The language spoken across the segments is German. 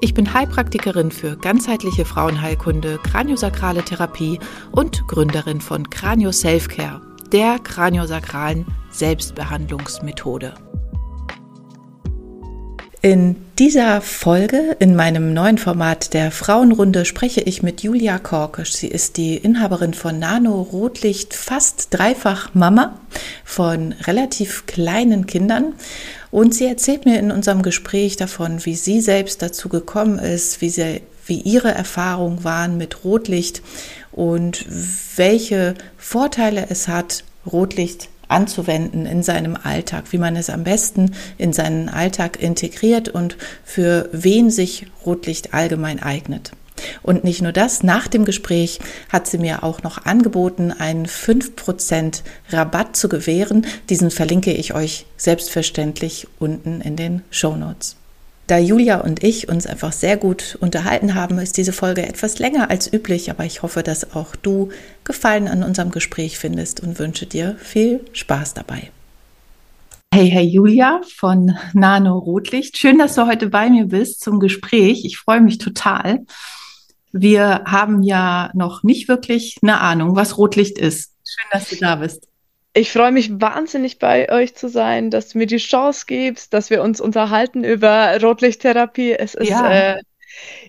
Ich bin Heilpraktikerin für ganzheitliche Frauenheilkunde, kraniosakrale Therapie und Gründerin von Kranio Selfcare, der kraniosakralen Selbstbehandlungsmethode. In dieser Folge, in meinem neuen Format der Frauenrunde, spreche ich mit Julia Korkisch. Sie ist die Inhaberin von Nano Rotlicht, fast dreifach Mama von relativ kleinen Kindern und sie erzählt mir in unserem Gespräch davon, wie sie selbst dazu gekommen ist, wie, sie, wie ihre Erfahrungen waren mit Rotlicht und welche Vorteile es hat, Rotlicht anzuwenden in seinem Alltag, wie man es am besten in seinen Alltag integriert und für wen sich Rotlicht allgemein eignet. Und nicht nur das, nach dem Gespräch hat sie mir auch noch angeboten, einen 5% Rabatt zu gewähren. Diesen verlinke ich euch selbstverständlich unten in den Show Notes. Da Julia und ich uns einfach sehr gut unterhalten haben, ist diese Folge etwas länger als üblich, aber ich hoffe, dass auch du Gefallen an unserem Gespräch findest und wünsche dir viel Spaß dabei. Hey, hey Julia von Nano Rotlicht. Schön, dass du heute bei mir bist zum Gespräch. Ich freue mich total. Wir haben ja noch nicht wirklich eine Ahnung, was Rotlicht ist. Schön, dass du da bist. Ich freue mich wahnsinnig bei euch zu sein, dass du mir die Chance gibst, dass wir uns unterhalten über Rotlichttherapie. Es ist ja, äh,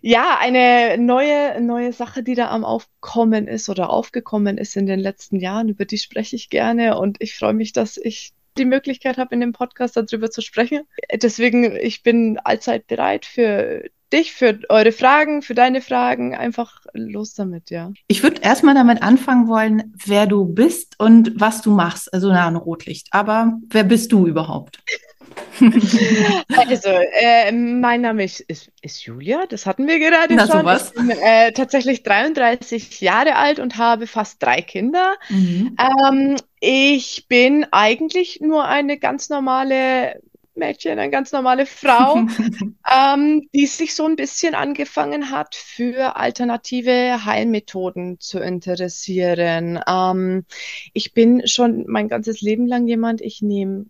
ja eine neue, neue Sache, die da am Aufkommen ist oder aufgekommen ist in den letzten Jahren. Über die spreche ich gerne und ich freue mich, dass ich die Möglichkeit habe, in dem Podcast darüber zu sprechen. Deswegen, ich bin allzeit bereit für dich, für eure Fragen, für deine Fragen. Einfach los damit, ja. Ich würde erstmal damit anfangen wollen, wer du bist und was du machst. Also na, ein Rotlicht. Aber wer bist du überhaupt? also, äh, mein Name ist, ist, ist, Julia, das hatten wir gerade Na, schon. Sowas. Ich bin äh, tatsächlich 33 Jahre alt und habe fast drei Kinder. Mhm. Ähm, ich bin eigentlich nur eine ganz normale Mädchen, eine ganz normale Frau, ähm, die sich so ein bisschen angefangen hat, für alternative Heilmethoden zu interessieren. Ähm, ich bin schon mein ganzes Leben lang jemand, ich nehme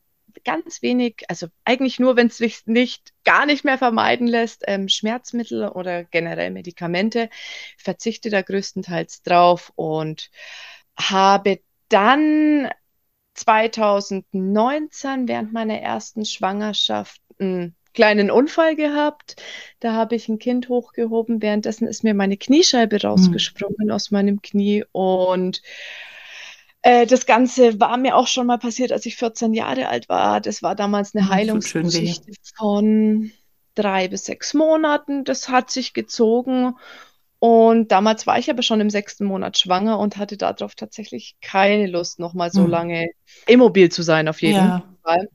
ganz wenig, also eigentlich nur, wenn es sich nicht gar nicht mehr vermeiden lässt, ähm, Schmerzmittel oder generell Medikamente, verzichte da größtenteils drauf und habe dann 2019 während meiner ersten Schwangerschaft einen kleinen Unfall gehabt. Da habe ich ein Kind hochgehoben. Währenddessen ist mir meine Kniescheibe hm. rausgesprungen mhm. aus meinem Knie und äh, das Ganze war mir auch schon mal passiert, als ich 14 Jahre alt war. Das war damals eine hm, Heilungsgeschichte von drei bis sechs Monaten. Das hat sich gezogen und damals war ich aber schon im sechsten Monat schwanger und hatte darauf tatsächlich keine Lust, nochmal so mhm. lange immobil zu sein, auf jeden ja. Fall.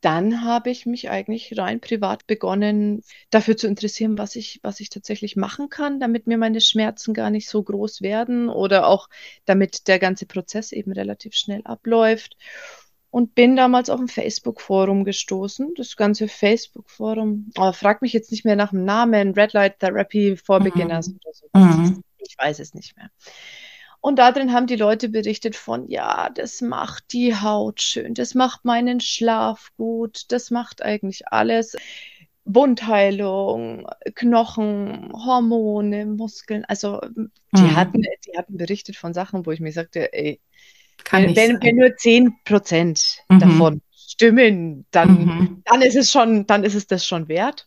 Dann habe ich mich eigentlich rein privat begonnen, dafür zu interessieren, was ich, was ich tatsächlich machen kann, damit mir meine Schmerzen gar nicht so groß werden oder auch damit der ganze Prozess eben relativ schnell abläuft und bin damals auf ein Facebook-Forum gestoßen. Das ganze Facebook-Forum, oh, frag mich jetzt nicht mehr nach dem Namen, Red Light Therapy for mhm. Beginners oder so. Mhm. Ich weiß es nicht mehr. Und da drin haben die Leute berichtet von, ja, das macht die Haut schön, das macht meinen Schlaf gut, das macht eigentlich alles. Wundheilung, Knochen, Hormone, Muskeln. Also die, mhm. hatten, die hatten berichtet von Sachen, wo ich mir sagte, ey, kann wenn, wenn nur 10 Prozent mhm. davon stimmen, dann, mhm. dann ist es schon, dann ist es das schon wert.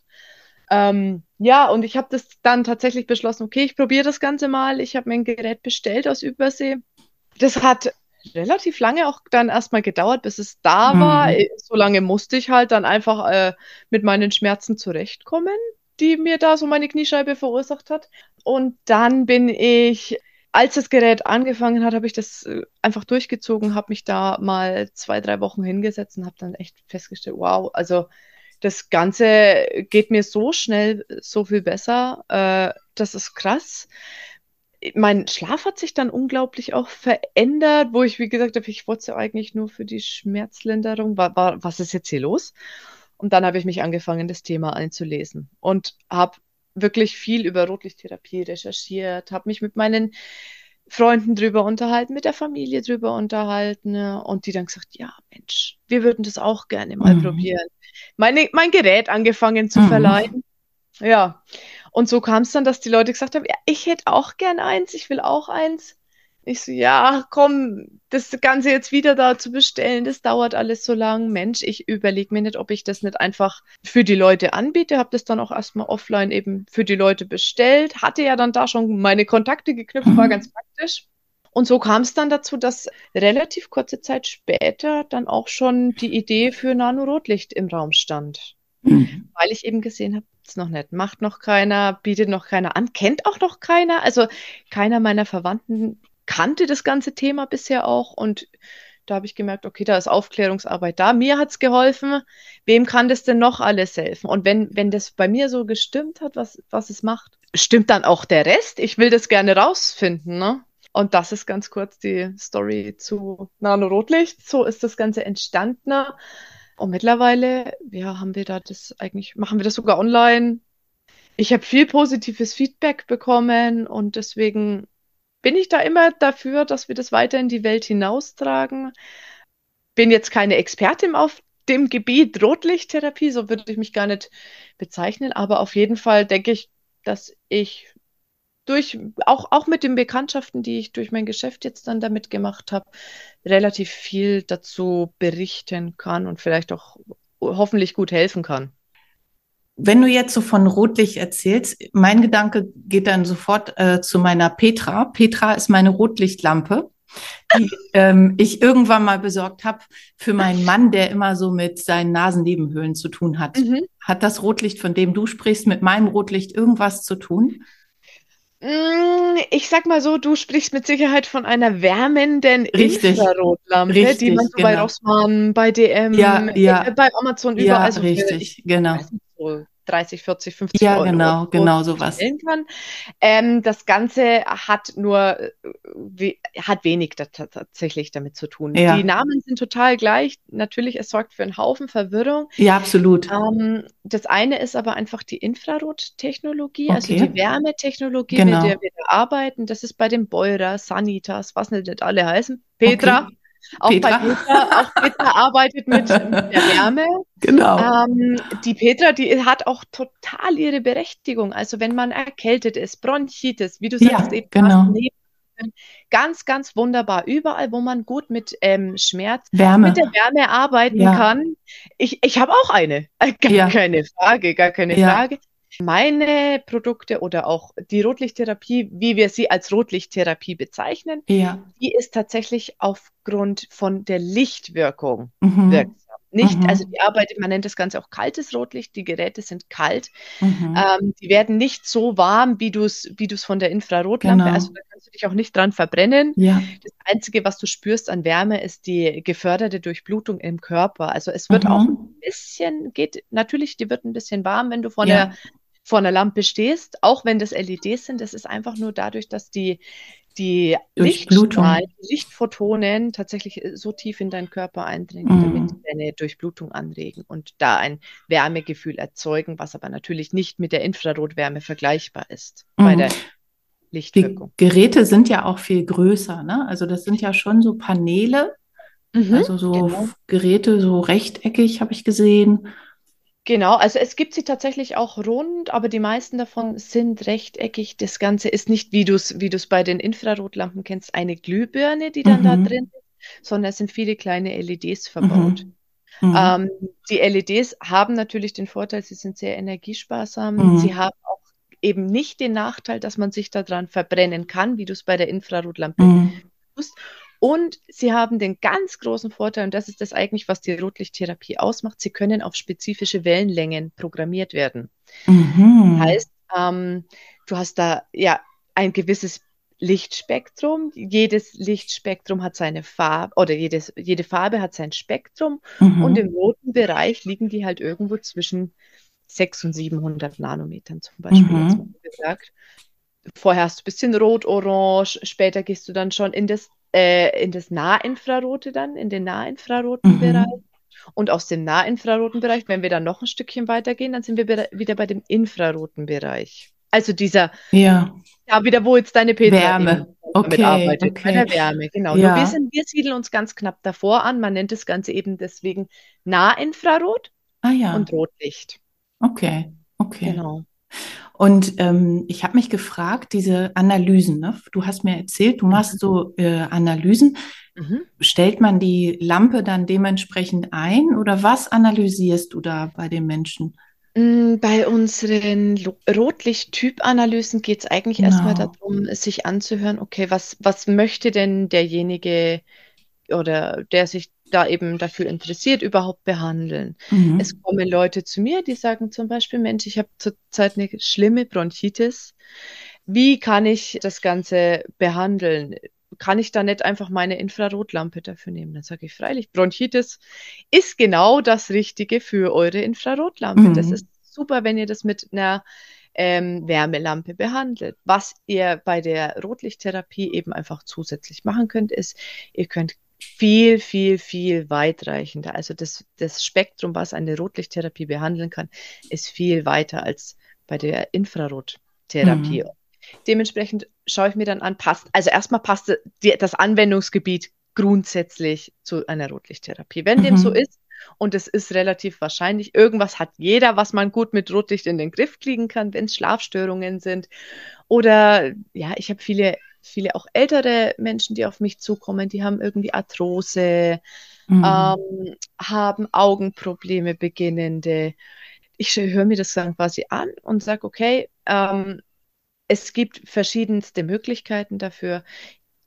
Ähm, ja, und ich habe das dann tatsächlich beschlossen, okay, ich probiere das Ganze mal. Ich habe mir ein Gerät bestellt aus Übersee. Das hat relativ lange auch dann erstmal gedauert, bis es da mhm. war. So lange musste ich halt dann einfach äh, mit meinen Schmerzen zurechtkommen, die mir da so meine Kniescheibe verursacht hat. Und dann bin ich als das Gerät angefangen hat, habe ich das äh, einfach durchgezogen, habe mich da mal zwei, drei Wochen hingesetzt und habe dann echt festgestellt, wow, also das Ganze geht mir so schnell so viel besser. Äh, das ist krass. mein Schlaf hat sich dann unglaublich auch verändert, wo ich, wie gesagt habe, ich wollte eigentlich nur für die Schmerzlinderung. War, war, was ist jetzt hier los? Und dann habe ich mich angefangen, das Thema einzulesen und habe wirklich viel über Rotlichttherapie recherchiert, habe mich mit meinen Freunden drüber unterhalten, mit der Familie drüber unterhalten ne? und die dann gesagt, ja, Mensch, wir würden das auch gerne mal mhm. probieren. Meine, mein Gerät angefangen zu mhm. verleihen. Ja, und so kam es dann, dass die Leute gesagt haben, ja, ich hätte auch gern eins, ich will auch eins. Ich so, ja, komm, das Ganze jetzt wieder da zu bestellen, das dauert alles so lang. Mensch, ich überlege mir nicht, ob ich das nicht einfach für die Leute anbiete. Habe das dann auch erstmal offline eben für die Leute bestellt. Hatte ja dann da schon meine Kontakte geknüpft, war mhm. ganz praktisch. Und so kam es dann dazu, dass relativ kurze Zeit später dann auch schon die Idee für Nanorotlicht im Raum stand. Mhm. Weil ich eben gesehen habe, es noch nicht, macht noch keiner, bietet noch keiner an, kennt auch noch keiner. Also keiner meiner Verwandten kannte das ganze Thema bisher auch und da habe ich gemerkt, okay, da ist Aufklärungsarbeit da. Mir hat es geholfen. Wem kann das denn noch alles helfen? Und wenn, wenn das bei mir so gestimmt hat, was, was es macht, stimmt dann auch der Rest? Ich will das gerne rausfinden, ne? Und das ist ganz kurz die Story zu Nano-Rotlicht. So ist das Ganze entstanden. Und mittlerweile, ja, haben wir da das eigentlich, machen wir das sogar online. Ich habe viel positives Feedback bekommen und deswegen bin ich da immer dafür, dass wir das weiter in die Welt hinaustragen. Bin jetzt keine Expertin auf dem Gebiet Rotlichttherapie, so würde ich mich gar nicht bezeichnen, aber auf jeden Fall denke ich, dass ich durch, auch, auch mit den Bekanntschaften, die ich durch mein Geschäft jetzt dann damit gemacht habe, relativ viel dazu berichten kann und vielleicht auch hoffentlich gut helfen kann. Wenn du jetzt so von Rotlicht erzählst, mein Gedanke geht dann sofort äh, zu meiner Petra. Petra ist meine Rotlichtlampe, die ähm, ich irgendwann mal besorgt habe für meinen Mann, der immer so mit seinen Nasennebenhöhlen zu tun hat. Mhm. Hat das Rotlicht, von dem du sprichst, mit meinem Rotlicht irgendwas zu tun? Mm, ich sag mal so, du sprichst mit Sicherheit von einer wärmenden richtig, Infrarotlampe, richtig, die man so genau. bei Rossmann, bei DM, ja, ja, äh, bei Amazon überall ja, so richtig, genau. So 30, 40, 50 ja, Euro. Ja, genau, genau sowas. Kann. Ähm, das Ganze hat nur, äh, we hat wenig da tatsächlich damit zu tun. Ja. Die Namen sind total gleich. Natürlich, es sorgt für einen Haufen Verwirrung. Ja, absolut. Ähm, das eine ist aber einfach die Infrarottechnologie, also okay. also die Wärmetechnologie, genau. mit der wir da arbeiten. Das ist bei den Beurer, Sanitas, was nicht alle heißen. Petra. Okay. Auch Petra. bei Petra, auch Petra arbeitet mit, der Wärme. Genau. Ähm, die Petra, die hat auch total ihre Berechtigung. Also wenn man erkältet ist, Bronchitis, wie du sagst, ja, eben genau. ganz, ganz wunderbar. Überall, wo man gut mit ähm, Schmerz, Wärme. mit der Wärme arbeiten ja. kann. Ich, ich habe auch eine. Gar ja. keine Frage, gar keine Frage. Meine Produkte oder auch die Rotlichttherapie, wie wir sie als Rotlichttherapie bezeichnen, ja. die ist tatsächlich aufgrund von der Lichtwirkung mhm. wirksam. Nicht, mhm. also die arbeitet, man nennt das Ganze auch kaltes Rotlicht, die Geräte sind kalt. Mhm. Ähm, die werden nicht so warm, wie du es wie von der Infrarotlampe, genau. also da kannst du dich auch nicht dran verbrennen. Ja. Das Einzige, was du spürst an Wärme, ist die geförderte Durchblutung im Körper. Also es wird mhm. auch ein bisschen, geht, natürlich, die wird ein bisschen warm, wenn du vor ja. der vor einer Lampe stehst, auch wenn das LEDs sind, das ist einfach nur dadurch, dass die, die Lichtstrahlen, Lichtphotonen tatsächlich äh, so tief in deinen Körper eindringen, mhm. damit sie deine Durchblutung anregen und da ein Wärmegefühl erzeugen, was aber natürlich nicht mit der Infrarotwärme vergleichbar ist mhm. bei der Lichtwirkung. Die Geräte sind ja auch viel größer, ne? Also das sind ja schon so Paneele, mhm, also so genau. Geräte, so rechteckig habe ich gesehen. Genau, also es gibt sie tatsächlich auch rund, aber die meisten davon sind rechteckig. Das Ganze ist nicht, wie du es wie bei den Infrarotlampen kennst, eine Glühbirne, die dann mhm. da drin ist, sondern es sind viele kleine LEDs verbaut. Mhm. mhm. Ähm, die LEDs haben natürlich den Vorteil, sie sind sehr energiesparsam. Mhm. Sie haben auch eben nicht den Nachteil, dass man sich daran verbrennen kann, wie du es bei der Infrarotlampe mhm. tust. Und sie haben den ganz großen Vorteil, und das ist das eigentlich, was die Rotlichttherapie ausmacht, sie können auf spezifische Wellenlängen programmiert werden. Mhm. Heißt, ähm, du hast da ja ein gewisses Lichtspektrum. Jedes Lichtspektrum hat seine Farbe oder jedes, jede Farbe hat sein Spektrum. Mhm. Und im roten Bereich liegen die halt irgendwo zwischen 600 und 700 Nanometern zum Beispiel, mhm. gesagt vorher hast du ein bisschen rot-orange, später gehst du dann schon in das, äh, in das Nahinfrarote dann, in den nahinfraroten mhm. Bereich. Und aus dem nahinfraroten Bereich, wenn wir dann noch ein Stückchen weitergehen, dann sind wir wieder bei dem infraroten Bereich. Also dieser, ja, ja wieder wo jetzt deine Petra Wärme. Okay, arbeitet, okay. bei der Wärme, genau. Ja. wir, sind, wir siedeln uns ganz knapp davor an. Man nennt das Ganze eben deswegen Nahinfrarot ah, ja. und Rotlicht. Okay, okay. Genau. Und ähm, ich habe mich gefragt, diese Analysen, ne? du hast mir erzählt, du machst mhm. so äh, Analysen. Mhm. Stellt man die Lampe dann dementsprechend ein oder was analysierst du da bei den Menschen? Mm, bei unseren Rotlicht-Typ-Analysen geht es eigentlich genau. erstmal darum, sich anzuhören, okay, was, was möchte denn derjenige oder der sich da eben dafür interessiert, überhaupt behandeln. Mhm. Es kommen Leute zu mir, die sagen zum Beispiel, Mensch, ich habe zurzeit eine schlimme Bronchitis. Wie kann ich das Ganze behandeln? Kann ich da nicht einfach meine Infrarotlampe dafür nehmen? Dann sage ich freilich, Bronchitis ist genau das Richtige für eure Infrarotlampe. Mhm. Das ist super, wenn ihr das mit einer ähm, Wärmelampe behandelt. Was ihr bei der Rotlichttherapie eben einfach zusätzlich machen könnt, ist, ihr könnt viel, viel, viel weitreichender. Also das, das Spektrum, was eine Rotlichttherapie behandeln kann, ist viel weiter als bei der Infrarottherapie. Mhm. Dementsprechend schaue ich mir dann an, passt, also erstmal passt die, das Anwendungsgebiet grundsätzlich zu einer Rotlichttherapie. Wenn mhm. dem so ist, und es ist relativ wahrscheinlich, irgendwas hat jeder, was man gut mit Rotlicht in den Griff kriegen kann, wenn es Schlafstörungen sind. Oder ja, ich habe viele viele auch ältere Menschen, die auf mich zukommen, die haben irgendwie Arthrose, mhm. ähm, haben Augenprobleme beginnende. Ich höre mir das dann quasi an und sage, okay, ähm, es gibt verschiedenste Möglichkeiten dafür.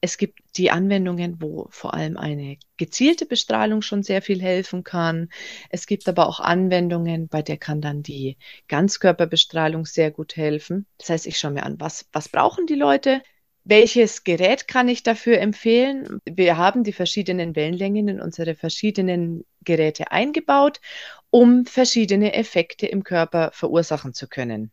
Es gibt die Anwendungen, wo vor allem eine gezielte Bestrahlung schon sehr viel helfen kann. Es gibt aber auch Anwendungen, bei der kann dann die Ganzkörperbestrahlung sehr gut helfen. Das heißt, ich schaue mir an, was, was brauchen die Leute? Welches Gerät kann ich dafür empfehlen? Wir haben die verschiedenen Wellenlängen in unsere verschiedenen Geräte eingebaut, um verschiedene Effekte im Körper verursachen zu können.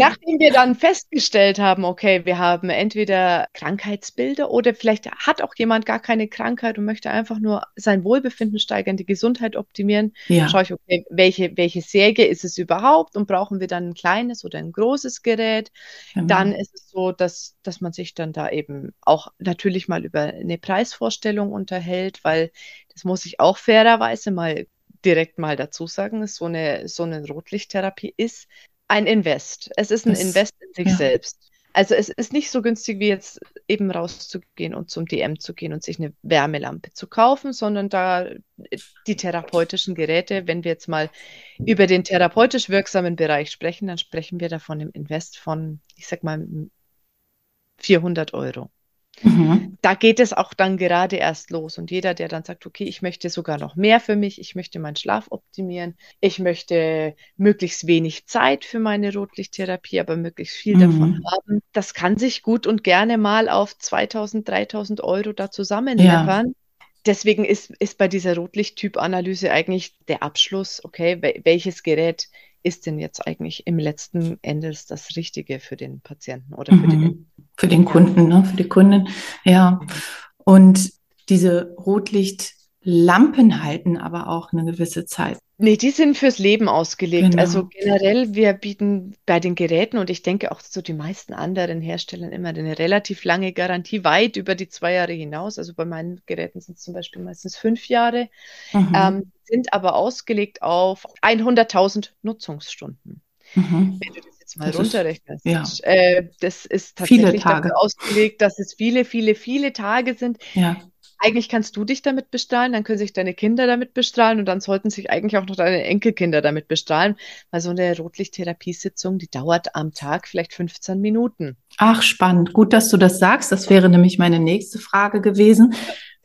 Nachdem wir dann festgestellt haben, okay, wir haben entweder Krankheitsbilder oder vielleicht hat auch jemand gar keine Krankheit und möchte einfach nur sein Wohlbefinden steigern, die Gesundheit optimieren, ja. schaue ich, okay, welche, welche Säge ist es überhaupt und brauchen wir dann ein kleines oder ein großes Gerät? Genau. Dann ist es so, dass, dass man sich dann da eben auch natürlich mal über eine Preisvorstellung unterhält, weil das muss ich auch fairerweise mal direkt mal dazu sagen, so eine, so eine Rotlichttherapie ist ein Invest. Es ist ein das, Invest in sich ja. selbst. Also es ist nicht so günstig wie jetzt eben rauszugehen und zum DM zu gehen und sich eine Wärmelampe zu kaufen, sondern da die therapeutischen Geräte, wenn wir jetzt mal über den therapeutisch wirksamen Bereich sprechen, dann sprechen wir davon im Invest von, ich sag mal, 400 Euro. Mhm. Da geht es auch dann gerade erst los. Und jeder, der dann sagt, okay, ich möchte sogar noch mehr für mich, ich möchte meinen Schlaf optimieren, ich möchte möglichst wenig Zeit für meine Rotlichttherapie, aber möglichst viel mhm. davon haben, das kann sich gut und gerne mal auf 2000, 3000 Euro da zusammenleppern. Ja. Deswegen ist, ist bei dieser Rotlichttyp-Analyse eigentlich der Abschluss, okay, welches Gerät ist denn jetzt eigentlich im letzten Endes das Richtige für den Patienten oder für mhm. den für den Kunden, ne, für die Kunden. Ja. Und diese Rotlichtlampen halten aber auch eine gewisse Zeit. Nee, die sind fürs Leben ausgelegt. Genau. Also generell, wir bieten bei den Geräten und ich denke auch so die meisten anderen Herstellern immer eine relativ lange Garantie, weit über die zwei Jahre hinaus. Also bei meinen Geräten sind es zum Beispiel meistens fünf Jahre, mhm. ähm, sind aber ausgelegt auf 100.000 Nutzungsstunden. Mhm. Wenn du das jetzt mal das runterrechnest, ist, ja. äh, das ist tatsächlich dafür ausgelegt, dass es viele, viele, viele Tage sind. Ja. Eigentlich kannst du dich damit bestrahlen, dann können sich deine Kinder damit bestrahlen und dann sollten sich eigentlich auch noch deine Enkelkinder damit bestrahlen, weil so eine Rotlichttherapiesitzung, die dauert am Tag vielleicht 15 Minuten. Ach, spannend. Gut, dass du das sagst. Das wäre nämlich meine nächste Frage gewesen.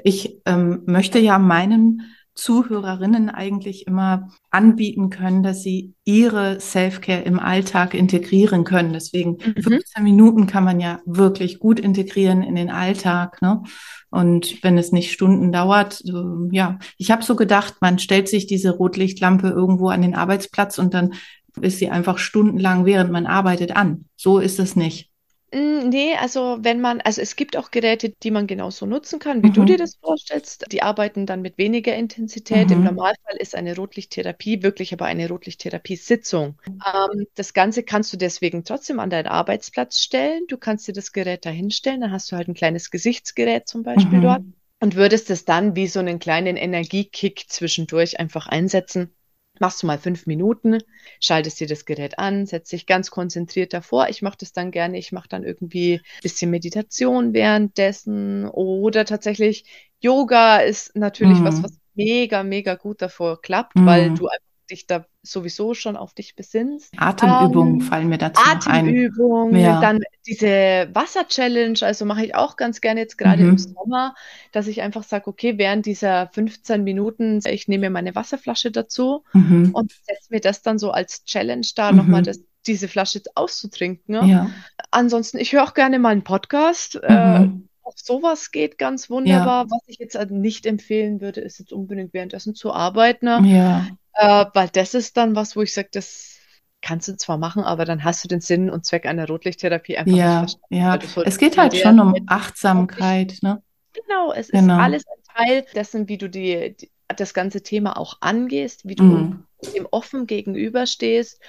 Ich ähm, möchte ja meinen Zuhörerinnen eigentlich immer anbieten können, dass sie ihre Self-Care im Alltag integrieren können. Deswegen mhm. 15 Minuten kann man ja wirklich gut integrieren in den Alltag. Ne? Und wenn es nicht Stunden dauert, so, ja, ich habe so gedacht, man stellt sich diese Rotlichtlampe irgendwo an den Arbeitsplatz und dann ist sie einfach stundenlang, während man arbeitet, an. So ist es nicht. Mm, nee, also wenn man, also es gibt auch Geräte, die man genauso nutzen kann, wie du Mhm. dir das vorstellst. Die arbeiten dann mit weniger Intensität. Im Mhm. Normalfall ist eine Rotlichttherapie wirklich aber eine Rotlichttherapie-Sitzung. Ähm, das Ganze kannst du deswegen trotzdem an deinen Arbeitsplatz stellen. Du kannst dir das Gerät da hinstellen, dann hast du halt ein kleines Gesichtsgerät zum Beispiel dort Mhm. und würdest es dann wie so einen kleinen Energiekick zwischendurch einfach einsetzen. Machst du mal fünf Minuten, schaltest dir das Gerät an, setzt dich ganz konzentriert davor. Ich mache das dann gerne. Ich mache dann irgendwie ein bisschen Meditation währenddessen oder tatsächlich Yoga ist natürlich was, Mhm. was mega, mega gut davor klappt, weil Mhm. du einfach dich da sowieso schon auf dich besinnst. Atemübungen Ähm, fallen mir dazu noch ein. Atemübungen, Ja. dann diese Wasser-Challenge, also mache ich auch ganz gerne jetzt gerade im Mhm. Sommer, dass ich einfach sage, okay, während dieser 15 Minuten, ich nehme mir meine Wasserflasche dazu Mhm. und setze mir das dann so als Challenge da, nochmal Mhm. das, diese Flasche auszutrinken. Ne? Ja. Ansonsten, ich höre auch gerne mal einen Podcast. Äh, Mhm. Auch sowas geht ganz Ja. wunderbar. Was ich jetzt äh, nicht empfehlen würde, ist jetzt unbedingt währenddessen zu arbeiten. Ja. Äh, weil das ist dann was, wo ich sage, das kannst du zwar machen, aber dann hast du den Sinn und Zweck einer Rotlichttherapie einfach nicht Ja. verstanden. Ja. Solltest Es geht halt schon um Achtsamkeit, ne? genau, es ist Genau. alles ein Teil dessen, wie du die, die, das ganze Thema auch angehst, wie du Mhm. dem offen gegenüberstehst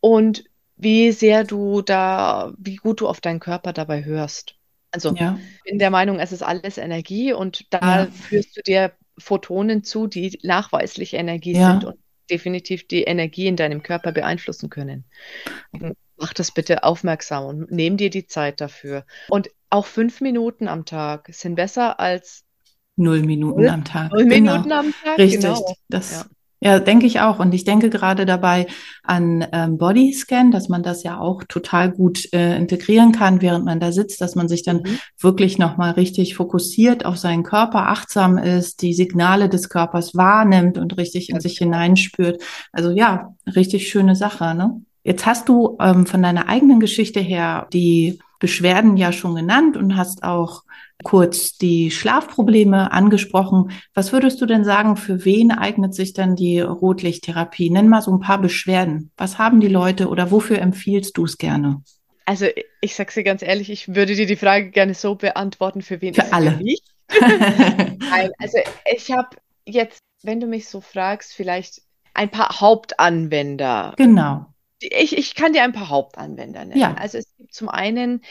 und wie sehr du da, wie gut du auf deinen Körper dabei hörst. Also Ja. ich bin der Meinung, es ist alles Energie und da Ja. führst du dir Photonen zu, die nachweislich Energie Ja. sind und definitiv die Energie in deinem Körper beeinflussen können. Mach das bitte aufmerksam und nimm dir die Zeit dafür. Und auch fünf Minuten am Tag sind besser als Null Minuten null, am Tag. null Genau. Minuten am Tag. Richtig. Genau. Ja. Das, ja, denke ich auch. Und ich denke gerade dabei an ähm, Bodyscan, dass man das ja auch total gut äh, integrieren kann, während man da sitzt, dass man sich dann Mhm. wirklich nochmal richtig fokussiert auf seinen Körper, achtsam ist, die Signale des Körpers wahrnimmt und richtig in sich genau. hineinspürt. Also ja, richtig schöne Sache, ne? Jetzt hast du ähm, von deiner eigenen Geschichte her die Beschwerden ja schon genannt und hast auch kurz die Schlafprobleme angesprochen. Was würdest du denn sagen, für wen eignet sich dann die Rotlichttherapie? Nenn mal so ein paar Beschwerden. Was haben die Leute oder wofür empfiehlst du es gerne? Also ich sag's dir ganz ehrlich, ich würde dir die Frage gerne so beantworten, für wen Für alle. für? Nein, also ich habe jetzt, wenn du mich so fragst, vielleicht ein paar Hauptanwender. Genau. Ich, ich kann dir ein paar Hauptanwender nennen. Ja. Also es gibt zum einen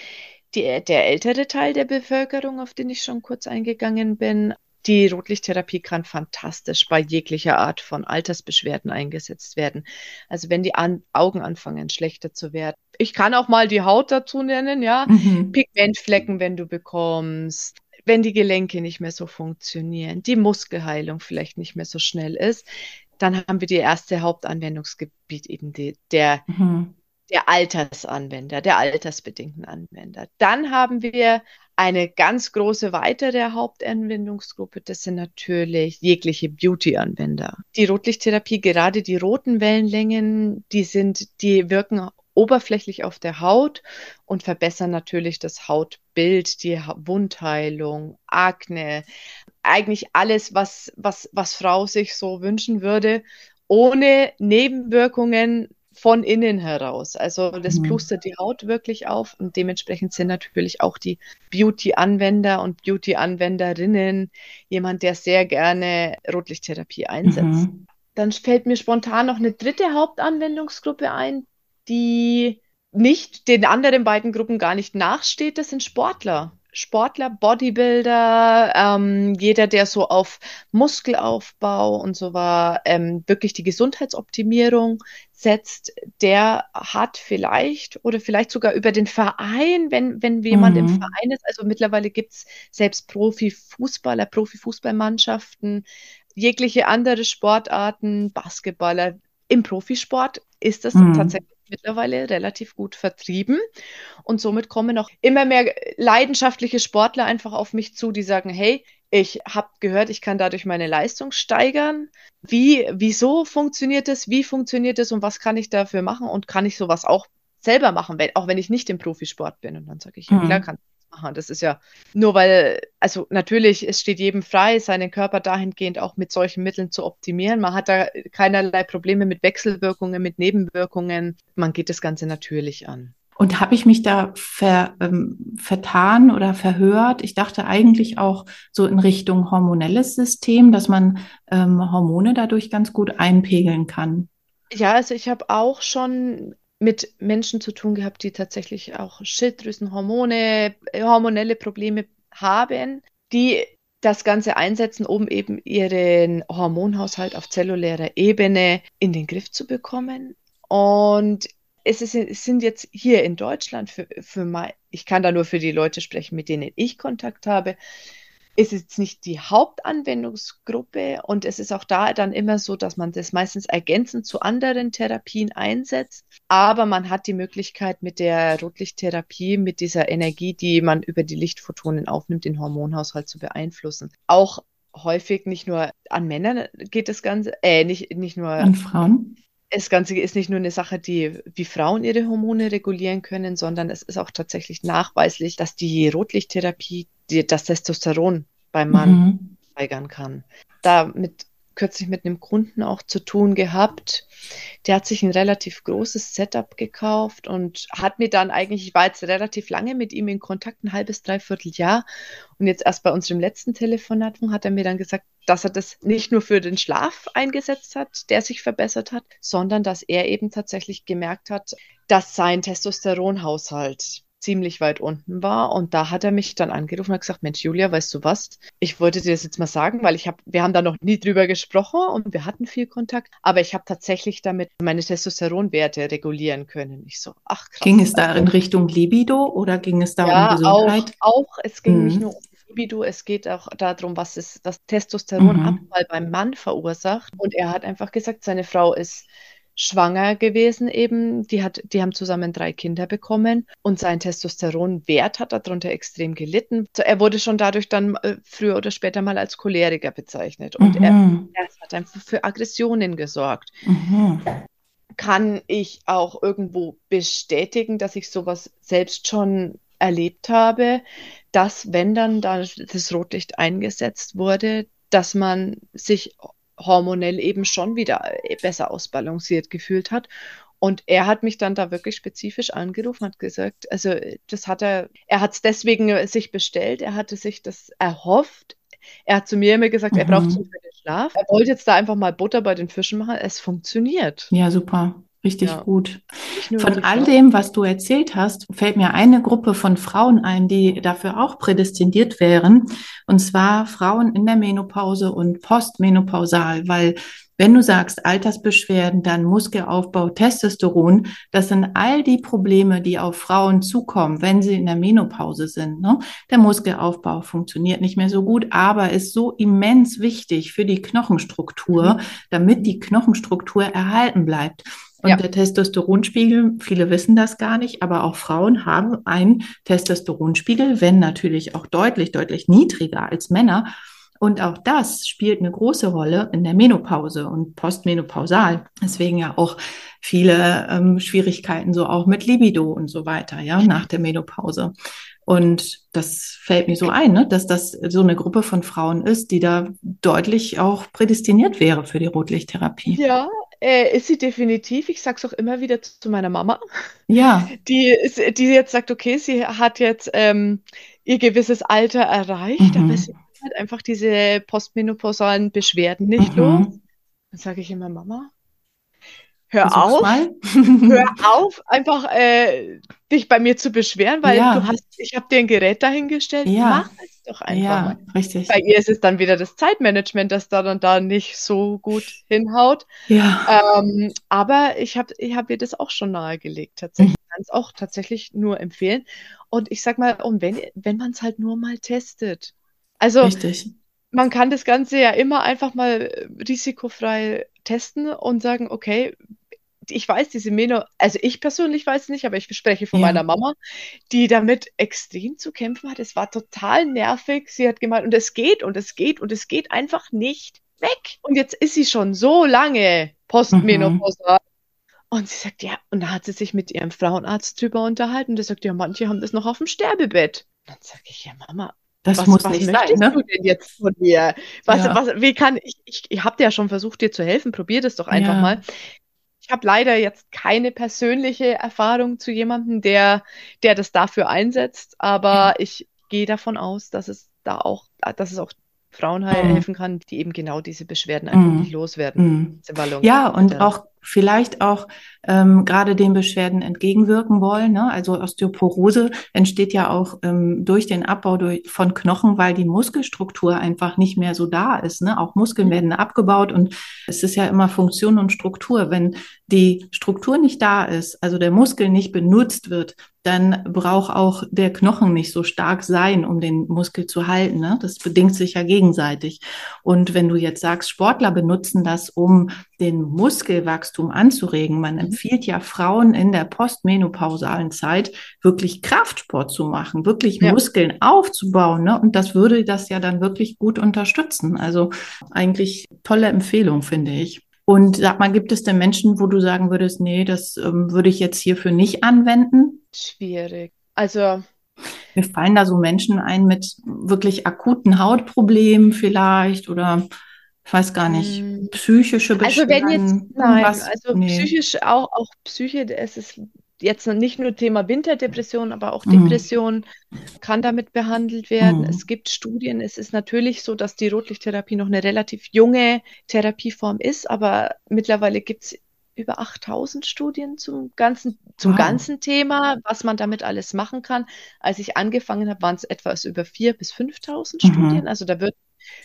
die, der ältere Teil der Bevölkerung, auf den ich schon kurz eingegangen bin. Die Rotlichttherapie kann fantastisch bei jeglicher Art von Altersbeschwerden eingesetzt werden. Also wenn die An Augen anfangen schlechter zu werden. Ich kann auch mal die Haut dazu nennen, ja. Mhm. Pigmentflecken, wenn du bekommst, wenn die Gelenke nicht mehr so funktionieren, die Muskelheilung vielleicht nicht mehr so schnell ist, dann haben wir die erste Hauptanwendungsgebiet eben die, der, Mhm. der Altersanwender, der altersbedingten Anwender. Dann haben wir eine ganz große weitere Hauptanwendungsgruppe, das sind natürlich jegliche Beauty-Anwender. Die Rotlichttherapie, gerade die roten Wellenlängen, die sind, die wirken oberflächlich auf der Haut und verbessern natürlich das Hautbild, die Wundheilung, Akne, eigentlich alles, was, was, was Frau sich so wünschen würde, ohne Nebenwirkungen von innen heraus. Also das Mhm. plustert die Haut wirklich auf und dementsprechend sind natürlich auch die Beauty-Anwender und Beauty-Anwenderinnen jemand, der sehr gerne Rotlichttherapie einsetzt. Mhm. Dann fällt mir spontan noch eine dritte Hauptanwendungsgruppe ein, die nicht den anderen beiden Gruppen gar nicht nachsteht. Das sind Sportler. Sportler, Bodybuilder, ähm, jeder, der so auf Muskelaufbau und so war, ähm, wirklich die Gesundheitsoptimierung setzt, der hat vielleicht oder vielleicht sogar über den Verein, wenn, wenn jemand im Mhm. Verein ist, also mittlerweile gibt's selbst Profifußballer, Profifußballmannschaften, jegliche andere Sportarten, Basketballer. Im Profisport ist das Mhm. tatsächlich mittlerweile relativ gut vertrieben. Und somit kommen auch immer mehr leidenschaftliche Sportler einfach auf mich zu, die sagen, hey, ich habe gehört, ich kann dadurch meine Leistung steigern. Wie, wieso funktioniert das? Wie funktioniert das? Und was kann ich dafür machen? Und kann ich sowas auch selber machen, wenn, auch wenn ich nicht im Profisport bin? Und dann sage ich, ja klar, Mhm. Machen. Das ist ja nur weil, also natürlich, es steht jedem frei, seinen Körper dahingehend auch mit solchen Mitteln zu optimieren. Man hat da keinerlei Probleme mit Wechselwirkungen, mit Nebenwirkungen. Man geht das Ganze natürlich an. Und habe ich mich da ver, ähm, vertan oder verhört? Ich dachte eigentlich auch so in Richtung hormonelles System, dass man ähm, Hormone dadurch ganz gut einpegeln kann. Ja, also ich habe auch schon mit Menschen zu tun gehabt, die tatsächlich auch Schilddrüsenhormone, äh, hormonelle Probleme haben, die das Ganze einsetzen, um eben ihren Hormonhaushalt auf zellulärer Ebene in den Griff zu bekommen. Und es, ist, es sind jetzt hier in Deutschland für, für mein, ich kann da nur für die Leute sprechen, mit denen ich Kontakt habe, ist jetzt nicht die Hauptanwendungsgruppe und es ist auch da dann immer so, dass man das meistens ergänzend zu anderen Therapien einsetzt. Aber man hat die Möglichkeit mit der Rotlichttherapie, mit dieser Energie, die man über die Lichtphotonen aufnimmt, den Hormonhaushalt zu beeinflussen. Auch häufig nicht nur an Männern geht das Ganze, äh, nicht, nicht nur an Frauen das Ganze ist nicht nur eine Sache, die wie Frauen ihre Hormone regulieren können, sondern es ist auch tatsächlich nachweislich, dass die Rotlichttherapie das Testosteron beim Mann mhm. steigern kann. Damit kürzlich mit einem Kunden auch zu tun gehabt. Der hat sich ein relativ großes Setup gekauft und hat mir dann eigentlich, ich war jetzt relativ lange mit ihm in Kontakt, ein halbes, dreiviertel Jahr. Und jetzt erst bei unserem letzten Telefonat hat er mir dann gesagt, dass er das nicht nur für den Schlaf eingesetzt hat, der sich verbessert hat, sondern dass er eben tatsächlich gemerkt hat, dass sein Testosteronhaushalt ziemlich weit unten war. Und da hat er mich dann angerufen und hat gesagt, Mensch, Julia, weißt du was? Ich wollte dir das jetzt mal sagen, weil ich habe, wir haben da noch nie drüber gesprochen und wir hatten viel Kontakt, aber ich habe tatsächlich damit meine Testosteronwerte regulieren können. Ich so, ach krass. Ging es da in Richtung Libido oder ging es da ja, um Gesundheit? Auch, auch es ging mhm. nicht nur um Libido, es geht auch darum, was es, das Testosteronabfall mhm. beim Mann verursacht. Und er hat einfach gesagt, seine Frau ist schwanger gewesen eben. Die, hat, die haben zusammen drei Kinder bekommen und sein Testosteronwert hat darunter extrem gelitten. Er wurde schon dadurch dann äh, früher oder später mal als Choleriker bezeichnet und mhm. er, er, hat einfach für Aggressionen gesorgt. Mhm. Kann ich auch irgendwo bestätigen, dass ich sowas selbst schon erlebt habe, dass wenn dann da das Rotlicht eingesetzt wurde, dass man sich hormonell eben schon wieder äh, besser ausbalanciert gefühlt hat. Und er hat mich dann da wirklich spezifisch angerufen, hat gesagt, also das hat er, er hat es deswegen äh, sich bestellt, er hatte sich das erhofft. Er hat zu mir immer gesagt, mhm. er braucht zum Schlaf. Er wollte jetzt da einfach mal Butter bei den Fischen machen. Es funktioniert. Ja, super. Richtig ja. gut. Von all dem, was du erzählt hast, fällt mir eine Gruppe von Frauen ein, die dafür auch prädestiniert wären. Und zwar Frauen in der Menopause und postmenopausal, weil wenn du sagst Altersbeschwerden, dann Muskelaufbau, Testosteron, das sind all die Probleme, die auf Frauen zukommen, wenn sie in der Menopause sind. Ne? Der Muskelaufbau funktioniert nicht mehr so gut, aber ist so immens wichtig für die Knochenstruktur, mhm. damit die Knochenstruktur erhalten bleibt. Und ja. der Testosteronspiegel, viele wissen das gar nicht, aber auch Frauen haben einen Testosteronspiegel, wenn natürlich auch deutlich, deutlich niedriger als Männer. Und auch das spielt eine große Rolle in der Menopause und postmenopausal. Deswegen ja auch viele ähm, Schwierigkeiten so auch mit Libido und so weiter, ja, nach der Menopause. Und das fällt mir so ein, ne, dass das so eine Gruppe von Frauen ist, die da deutlich auch prädestiniert wäre für die Rotlichttherapie. Ja, äh, ist sie definitiv. Ich sage es auch immer wieder zu meiner Mama. Ja. Die, ist, die jetzt sagt, okay, sie hat jetzt ähm, ihr gewisses Alter erreicht, mhm. aber sie hat einfach diese postmenopausalen Beschwerden nicht mhm. los. Dann sage ich immer, Mama, hör Versuch's auf, hör auf, einfach äh, dich bei mir zu beschweren, weil ja. du hast, ich habe dir ein Gerät dahingestellt, ja. mach es doch einfach ja, mal. Richtig. Bei ihr ist es dann wieder das Zeitmanagement, das da dann da nicht so gut hinhaut. Ja. Ähm, aber ich habe ich hab ihr das auch schon nahegelegt, tatsächlich. Mhm. Ich kann es auch tatsächlich nur empfehlen. Und ich sag mal, und wenn, wenn man es halt nur mal testet. Also Richtig. man kann das Ganze ja immer einfach mal risikofrei testen und sagen, okay, ich weiß, diese Meno, also ich persönlich weiß es nicht, aber ich spreche von ja. meiner Mama, die damit extrem zu kämpfen hat. Es war total nervig. Sie hat gemeint, und es geht und es geht und es geht einfach nicht weg. Und jetzt ist sie schon so lange postmenopausal. Mhm. Und sie sagt, ja, und da hat sie sich mit ihrem Frauenarzt drüber unterhalten. Und der sagt, ja, manche haben das noch auf dem Sterbebett. Und dann sage ich, ja, Mama, das was, muss was nicht sein, ne? du denn jetzt von mir? Was, ja. was, wie kann ich, ich, ich habe dir ja schon versucht, dir zu helfen, probier das doch einfach ja. mal ich habe leider jetzt keine persönliche Erfahrung zu jemandem, der, der das dafür einsetzt, aber ich gehe davon aus, dass es da auch, dass es auch Frauen mhm. helfen kann, die eben genau diese Beschwerden einfach mhm. nicht loswerden. Mhm. Ja, und auch vielleicht auch ähm, gerade den Beschwerden entgegenwirken wollen. Ne? Also Osteoporose entsteht ja auch ähm, durch den Abbau durch, von Knochen, weil die Muskelstruktur einfach nicht mehr so da ist. Ne? Auch Muskeln mhm. werden abgebaut und es ist ja immer Funktion und Struktur. Wenn die Struktur nicht da ist, also der Muskel nicht benutzt wird, dann braucht auch der Knochen nicht so stark sein, um den Muskel zu halten. Ne? Das bedingt sich ja gegenseitig. Und wenn du jetzt sagst, Sportler benutzen das, um den Muskelwachstum anzuregen. Man mhm. empfiehlt ja Frauen in der postmenopausalen Zeit wirklich Kraftsport zu machen, wirklich ja. Muskeln aufzubauen. Ne? Und das würde das ja dann wirklich gut unterstützen. Also eigentlich tolle Empfehlung, finde ich. Und sag mal, gibt es denn Menschen, wo du sagen würdest, nee, das ähm, würde ich jetzt hierfür nicht anwenden? Schwierig. Also mir fallen da so Menschen ein mit wirklich akuten Hautproblemen vielleicht oder ich weiß gar nicht, hm. psychische Beschwerden. Also wenn jetzt, nein, also nee. psychisch auch, auch Psyche, es ist jetzt nicht nur Thema Winterdepression, aber auch mhm. Depression kann damit behandelt werden. Mhm. Es gibt Studien. Es ist natürlich so, dass die Rotlichttherapie noch eine relativ junge Therapieform ist, aber mittlerweile gibt es über 8000 Studien zum ganzen, zum wow. ganzen Thema, was man damit alles machen kann. Als ich angefangen habe, waren es etwas über 4.000 bis 5.000 mhm. Studien. Also da wird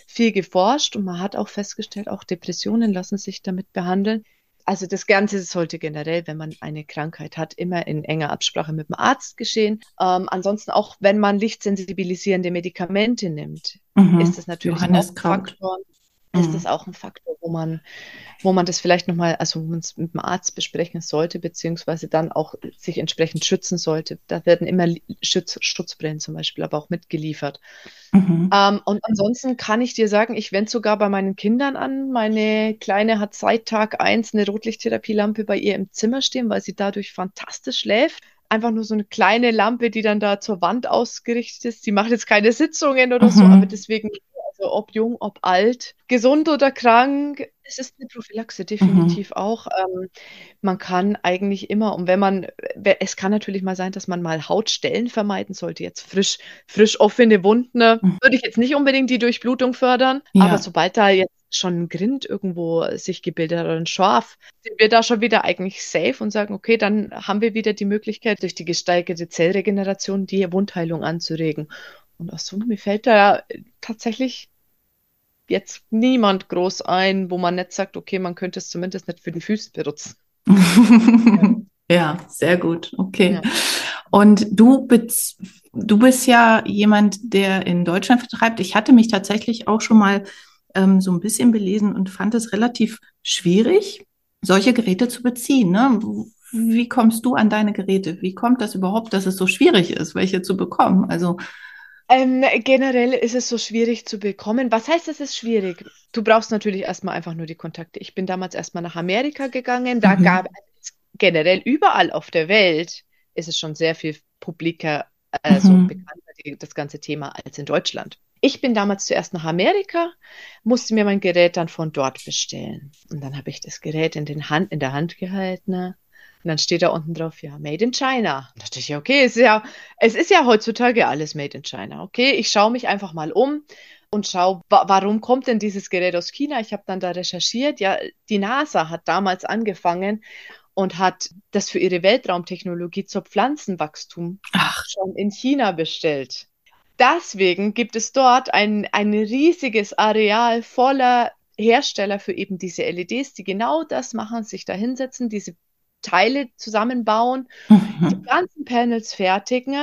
viel geforscht und man hat auch festgestellt, auch Depressionen lassen sich damit behandeln. Also das Ganze sollte generell, wenn man eine Krankheit hat, immer in enger Absprache mit dem Arzt geschehen. Ähm, ansonsten auch, wenn man lichtsensibilisierende Medikamente nimmt, mhm. ist das natürlich auch ein Faktor, ist mhm. das auch ein Faktor, wo man, wo man das vielleicht nochmal, also wo man es mit dem Arzt besprechen sollte, beziehungsweise dann auch sich entsprechend schützen sollte. Da werden immer Schutz, Schutzbrillen zum Beispiel aber auch mitgeliefert. Mhm. Ähm, und ansonsten kann ich dir sagen, ich wende sogar bei meinen Kindern an. Meine Kleine hat seit Tag eins eine Rotlichttherapielampe bei ihr im Zimmer stehen, weil sie dadurch fantastisch schläft einfach nur so eine kleine Lampe, die dann da zur Wand ausgerichtet ist. Sie macht jetzt keine Sitzungen oder mhm. so, aber deswegen also ob jung, ob alt, gesund oder krank. Es ist eine Prophylaxe, definitiv mhm. auch. Ähm, man kann eigentlich immer, und wenn man, es kann natürlich mal sein, dass man mal Hautstellen vermeiden sollte. Jetzt frisch, frisch offene Wunden, ne, mhm. würde ich jetzt nicht unbedingt die Durchblutung fördern, ja. aber sobald da jetzt schon ein Grind irgendwo sich gebildet hat oder ein Schorf, sind wir da schon wieder eigentlich safe und sagen, okay, dann haben wir wieder die Möglichkeit, durch die gesteigerte Zellregeneration die Wundheilung anzuregen. Und ach so, mir fällt da tatsächlich jetzt niemand groß ein, wo man nicht sagt, okay, man könnte es zumindest nicht für die Füße benutzen. ja, sehr gut. Okay. Ja. Und du bist, du bist ja jemand, der in Deutschland vertreibt. Ich hatte mich tatsächlich auch schon mal ähm, so ein bisschen belesen und fand es relativ schwierig, solche Geräte zu beziehen. Ne? Wie kommst du an deine Geräte? Wie kommt das überhaupt, dass es so schwierig ist, welche zu bekommen? Also ähm, generell ist es so schwierig zu bekommen. Was heißt, es ist schwierig? Du brauchst natürlich erstmal einfach nur die Kontakte. Ich bin damals erstmal nach Amerika gegangen. Da mhm. gab es generell überall auf der Welt ist es schon sehr viel publiker, also mhm. bekannter, das ganze Thema, als in Deutschland. Ich bin damals zuerst nach Amerika, musste mir mein Gerät dann von dort bestellen. Und dann habe ich das Gerät in, den Hand, in der Hand gehalten und dann steht da unten drauf, ja, Made in China. Da dachte ich, ja, okay, es ist ja, es ist ja heutzutage alles Made in China. Okay, ich schaue mich einfach mal um und schaue, wa warum kommt denn dieses Gerät aus China? Ich habe dann da recherchiert. Ja, die NASA hat damals angefangen und hat das für ihre Weltraumtechnologie zur Pflanzenwachstum Ach. schon in China bestellt. Deswegen gibt es dort ein, ein riesiges Areal voller Hersteller für eben diese LEDs, die genau das machen, sich da hinsetzen, diese Teile zusammenbauen, mhm. die ganzen Panels fertigen,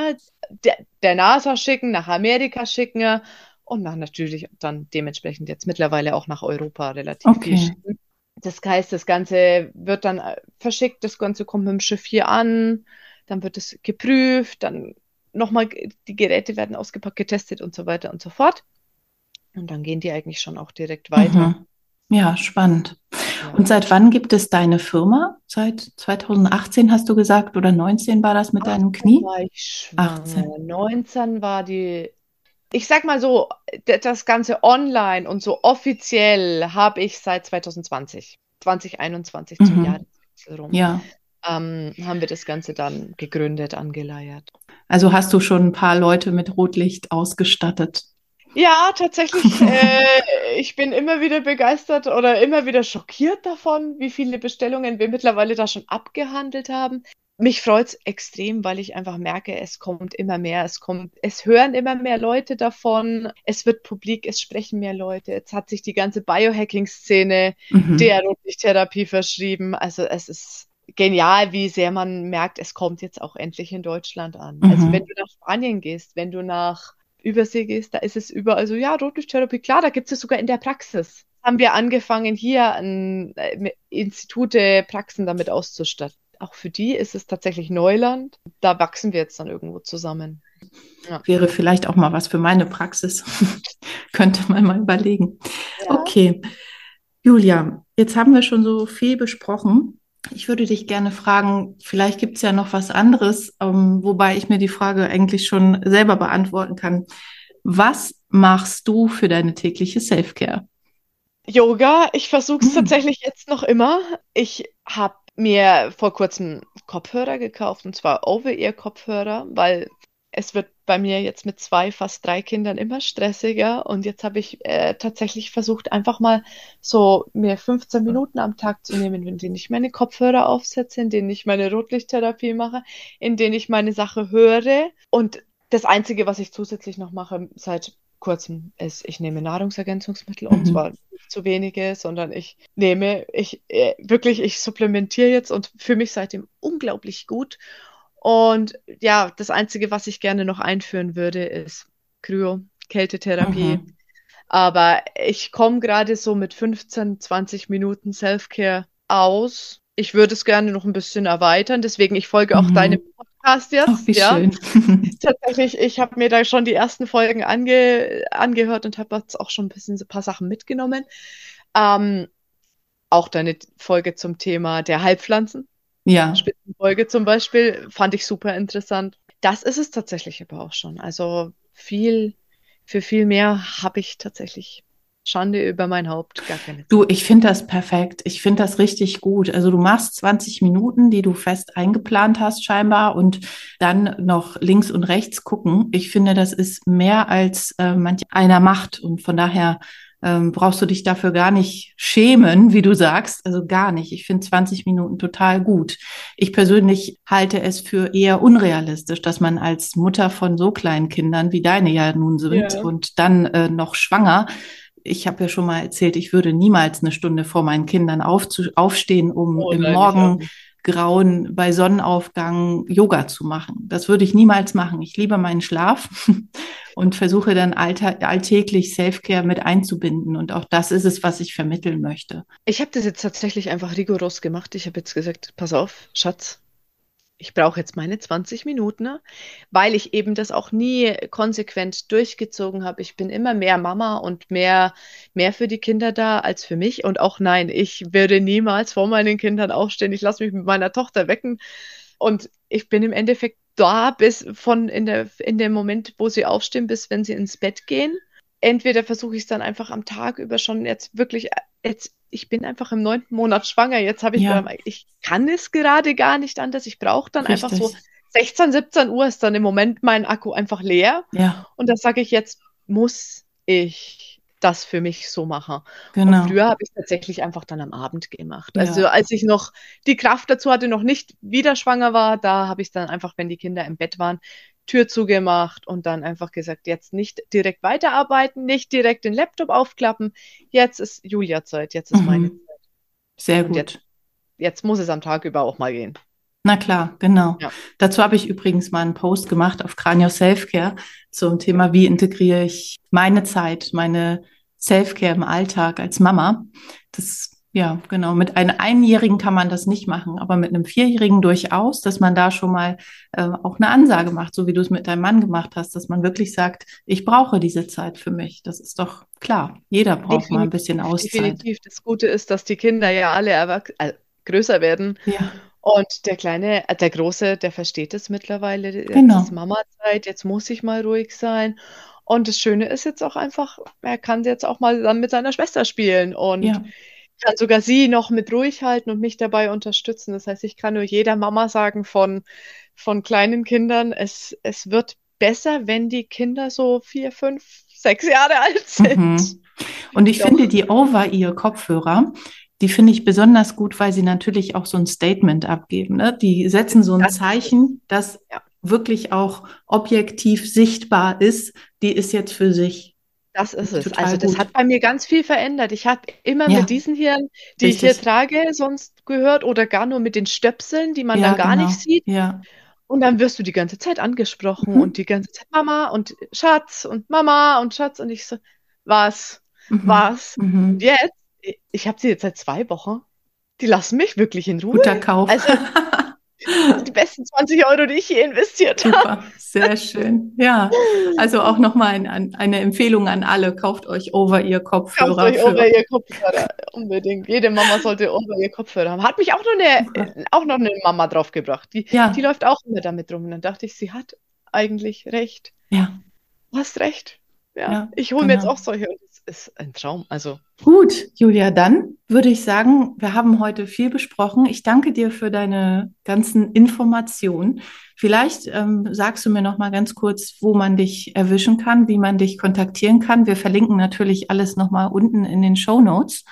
der, der NASA schicken, nach Amerika schicken und nach natürlich dann dementsprechend jetzt mittlerweile auch nach Europa relativ okay. viel. Das heißt, das Ganze wird dann äh, verschickt, das Ganze kommt mit dem Schiff hier an, dann wird es geprüft, dann nochmal, die Geräte werden ausgepackt, getestet und so weiter und so fort. Und dann gehen die eigentlich schon auch direkt weiter. Mhm. Ja, spannend. Und seit wann gibt es deine Firma? Seit 2018 hast du gesagt oder 19 war das mit deinem Knie? War ich 18. 19 war die, ich sag mal so, das Ganze online und so offiziell habe ich seit 2020, 2021 zum mhm. Jahr rum. Ja. Ähm, haben wir das Ganze dann gegründet, angeleiert. Also hast du schon ein paar Leute mit Rotlicht ausgestattet? Ja, tatsächlich. äh, ich bin immer wieder begeistert oder immer wieder schockiert davon, wie viele Bestellungen wir mittlerweile da schon abgehandelt haben. Mich freut es extrem, weil ich einfach merke, es kommt immer mehr, es kommt, es hören immer mehr Leute davon, es wird publik, es sprechen mehr Leute. Jetzt hat sich die ganze Biohacking-Szene mhm. der Rotlichttherapie verschrieben. Also es ist genial, wie sehr man merkt, es kommt jetzt auch endlich in Deutschland an. Also mhm. Also wenn du nach Spanien gehst, wenn du nach Übersee gehst, da ist es überall so, ja, Rotlichttherapie, klar, da gibt es sogar in der Praxis. Haben wir angefangen, hier an äh, Institute, Praxen damit auszustatten. Auch für die ist es tatsächlich Neuland. Da wachsen wir jetzt dann irgendwo zusammen. Ja. Wäre vielleicht auch mal was für meine Praxis. Könnte man mal überlegen. Ja. Okay. Julia, jetzt haben wir schon so viel besprochen. Ich würde dich gerne fragen, vielleicht gibt es ja noch was anderes, ähm, wobei ich mir die Frage eigentlich schon selber beantworten kann. Was machst du für deine tägliche Selfcare? Yoga. Ich versuche es hm. tatsächlich jetzt noch immer. Ich habe mir vor kurzem Kopfhörer gekauft, und zwar Over-Ear-Kopfhörer, weil es wird bei mir jetzt mit zwei, fast drei Kindern immer stressiger. Und jetzt habe ich äh, tatsächlich versucht, einfach mal so mir 15 Minuten am Tag zu nehmen, in denen ich meine Kopfhörer aufsetze, in denen ich meine Rotlichttherapie mache, in denen ich meine Sache höre. Und das Einzige, was ich zusätzlich noch mache seit kurzem, ist, ich nehme Nahrungsergänzungsmittel mhm. und zwar nicht zu wenige, sondern ich nehme, ich äh, wirklich, ich supplementiere jetzt und fühle mich seitdem unglaublich gut. Und ja, das Einzige, was ich gerne noch einführen würde, ist Kryo, Kältetherapie. Mhm. Aber ich komme gerade so mit 15, 20 Minuten Self-Care aus. Ich würde es gerne noch ein bisschen erweitern, deswegen ich folge auch mhm. deinem Podcast jetzt. Ach, wie ja. schön. Tatsächlich, ich habe mir da schon die ersten Folgen ange angehört und habe jetzt auch schon ein bisschen so ein paar Sachen mitgenommen. Ähm, auch deine Folge zum Thema der Heilpflanzen. Ja. Spitzenfolge zum Beispiel, fand ich super interessant. Das ist es tatsächlich aber auch schon. Also viel, für viel mehr habe ich tatsächlich Schande über mein Haupt, gar keine Zeit. Du, ich finde das perfekt. Ich finde das richtig gut. Also du machst 20 Minuten, die du fest eingeplant hast scheinbar und dann noch links und rechts gucken. Ich finde, das ist mehr als äh, manch einer macht und von daher ähm, brauchst du dich dafür gar nicht schämen, wie du sagst. Also gar nicht. Ich finde 20 Minuten total gut. Ich persönlich halte es für eher unrealistisch, dass man als Mutter von so kleinen Kindern, wie deine ja nun sind, ja. und dann äh, noch schwanger, ich habe ja schon mal erzählt, ich würde niemals eine Stunde vor meinen Kindern aufstehen, um oh, im Morgen Grauen bei Sonnenaufgang Yoga zu machen. Das würde ich niemals machen. Ich liebe meinen Schlaf und versuche dann alltäglich Selfcare mit einzubinden. Und auch das ist es, was ich vermitteln möchte. Ich habe das jetzt tatsächlich einfach rigoros gemacht. Ich habe jetzt gesagt, pass auf, Schatz, ich brauche jetzt meine 20 Minuten, weil ich eben das auch nie konsequent durchgezogen habe. Ich bin immer mehr Mama und mehr, mehr für die Kinder da als für mich. Und auch nein, ich werde niemals vor meinen Kindern aufstehen. Ich lasse mich mit meiner Tochter wecken. Und ich bin im Endeffekt da bis von in der, in dem Moment, wo sie aufstehen, bis wenn sie ins Bett gehen. Entweder versuche ich es dann einfach am Tag über schon jetzt wirklich jetzt ich bin einfach im neunten Monat schwanger. Jetzt habe ich, ja. gedacht, ich kann es gerade gar nicht anders. Ich brauche dann Richtig. einfach so 16, 17 Uhr ist dann im Moment mein Akku einfach leer. Ja. Und da sage ich jetzt, muss ich das für mich so machen. Genau. Und früher habe ich es tatsächlich einfach dann am Abend gemacht. Ja. Also als ich noch die Kraft dazu hatte, noch nicht wieder schwanger war, da habe ich es dann einfach, wenn die Kinder im Bett waren, Tür zugemacht und dann einfach gesagt, jetzt nicht direkt weiterarbeiten, nicht direkt den Laptop aufklappen. Jetzt ist Julia-Zeit, jetzt ist mhm. meine Zeit. Sehr gut. Jetzt, jetzt, muss es am Tag über auch mal gehen. Na klar, genau. Ja. Dazu habe ich übrigens mal einen Post gemacht auf Kranio Selfcare zum Thema, wie integriere ich meine Zeit, meine Selfcare im Alltag als Mama. Das ja, genau. Mit einem Einjährigen kann man das nicht machen, aber mit einem Vierjährigen durchaus, dass man da schon mal äh, auch eine Ansage macht, so wie du es mit deinem Mann gemacht hast, dass man wirklich sagt, ich brauche diese Zeit für mich. Das ist doch klar. Jeder braucht definitiv, mal ein bisschen Auszeit. Definitiv. Das Gute ist, dass die Kinder ja alle äh, größer werden. Ja. Und der Kleine, äh, der Große, der versteht es mittlerweile. Genau. Das ist Mama-Zeit, jetzt muss ich mal ruhig sein. Und das Schöne ist jetzt auch einfach, er kann jetzt auch mal dann mit seiner Schwester spielen und ja kann sogar sie noch mit ruhig halten und mich dabei unterstützen. Das heißt, ich kann nur jeder Mama sagen von, von kleinen Kindern, es, es wird besser, wenn die Kinder so vier, fünf, sechs Jahre alt sind. Mhm. Und ich Doch. finde die Over-Ear-Kopfhörer, die finde ich besonders gut, weil sie natürlich auch so ein Statement abgeben. Ne? Die setzen so ein das Zeichen, das wirklich auch objektiv sichtbar ist. Die ist jetzt für sich das ist es. Total also das gut. hat bei mir ganz viel verändert. Ich habe immer ja. mit diesen hier, die Richtig. ich hier trage, sonst gehört oder gar nur mit den Stöpseln, die man ja, dann gar genau. nicht sieht. Ja. Und dann wirst du die ganze Zeit angesprochen mhm. und die ganze Zeit Mama und Schatz und Mama und Schatz und ich so, was, mhm. was? Mhm. Und jetzt, ich habe sie jetzt seit zwei Wochen, die lassen mich wirklich in Ruhe. Guter Kauf. Also, die besten 20 Euro, die ich je investiert habe. Sehr schön. Ja, also auch nochmal ein, eine Empfehlung an alle. Kauft euch Over-Ear-Kopfhörer. Kauft euch Over-Ear-Kopfhörer. Unbedingt. Jede Mama sollte Over-Ear-Kopfhörer haben. Hat mich auch noch eine, auch noch eine Mama draufgebracht. Die, ja. die läuft auch immer damit rum. Und dann dachte ich, sie hat eigentlich recht. Ja. Du hast recht. Ja, ja ich hole genau. mir jetzt genau. auch solche und ist ein Traum. Also. Gut, Julia, dann würde ich sagen, wir haben heute viel besprochen. Ich danke dir für deine ganzen Informationen. Vielleicht ähm, sagst du mir noch mal ganz kurz, wo man dich erwischen kann, wie man dich kontaktieren kann. Wir verlinken natürlich alles noch mal unten in den Show Notes.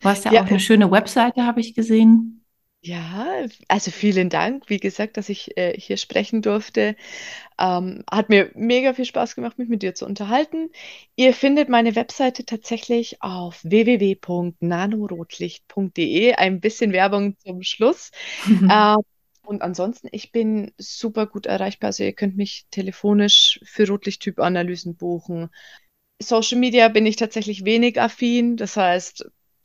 Du hast ja, ja auch eine schöne Webseite, habe ich gesehen. Ja, also vielen Dank, wie gesagt, dass ich äh, hier sprechen durfte. Ähm, hat mir mega viel Spaß gemacht, mich mit dir zu unterhalten. Ihr findet meine Webseite tatsächlich auf www.nanorotlicht.de. Ein bisschen Werbung zum Schluss. äh, und ansonsten, ich bin super gut erreichbar. Also ihr könnt mich telefonisch für Rotlichttypanalysen buchen. Social Media bin ich tatsächlich wenig affin. Das heißt,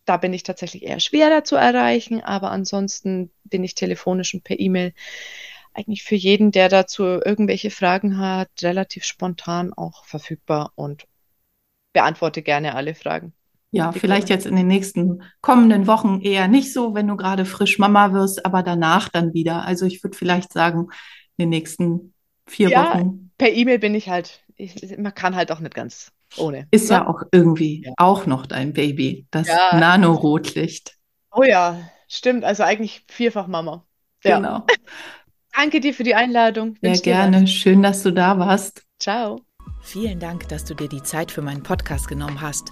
da bin ich tatsächlich eher schwerer zu erreichen, aber ansonsten bin ich telefonisch und per E-Mail eigentlich für jeden, der dazu irgendwelche Fragen hat, relativ spontan auch verfügbar und beantworte gerne alle Fragen. Ja, vielleicht jetzt in den nächsten kommenden Wochen eher nicht so, wenn du gerade frisch Mama wirst, aber danach dann wieder. Also ich würde vielleicht sagen, in den nächsten vier ja, Wochen. Per E-Mail bin ich halt, ich, man kann halt auch nicht ganz ohne. Ist ne? ja auch irgendwie ja. auch noch dein Baby, das ja. Nanorotlicht. Oh ja, stimmt. Also eigentlich vierfach Mama. Ja. Genau. Danke dir für die Einladung. Sehr gerne. Schön, dass du da warst. Ciao. Vielen Dank, dass du dir die Zeit für meinen Podcast genommen hast.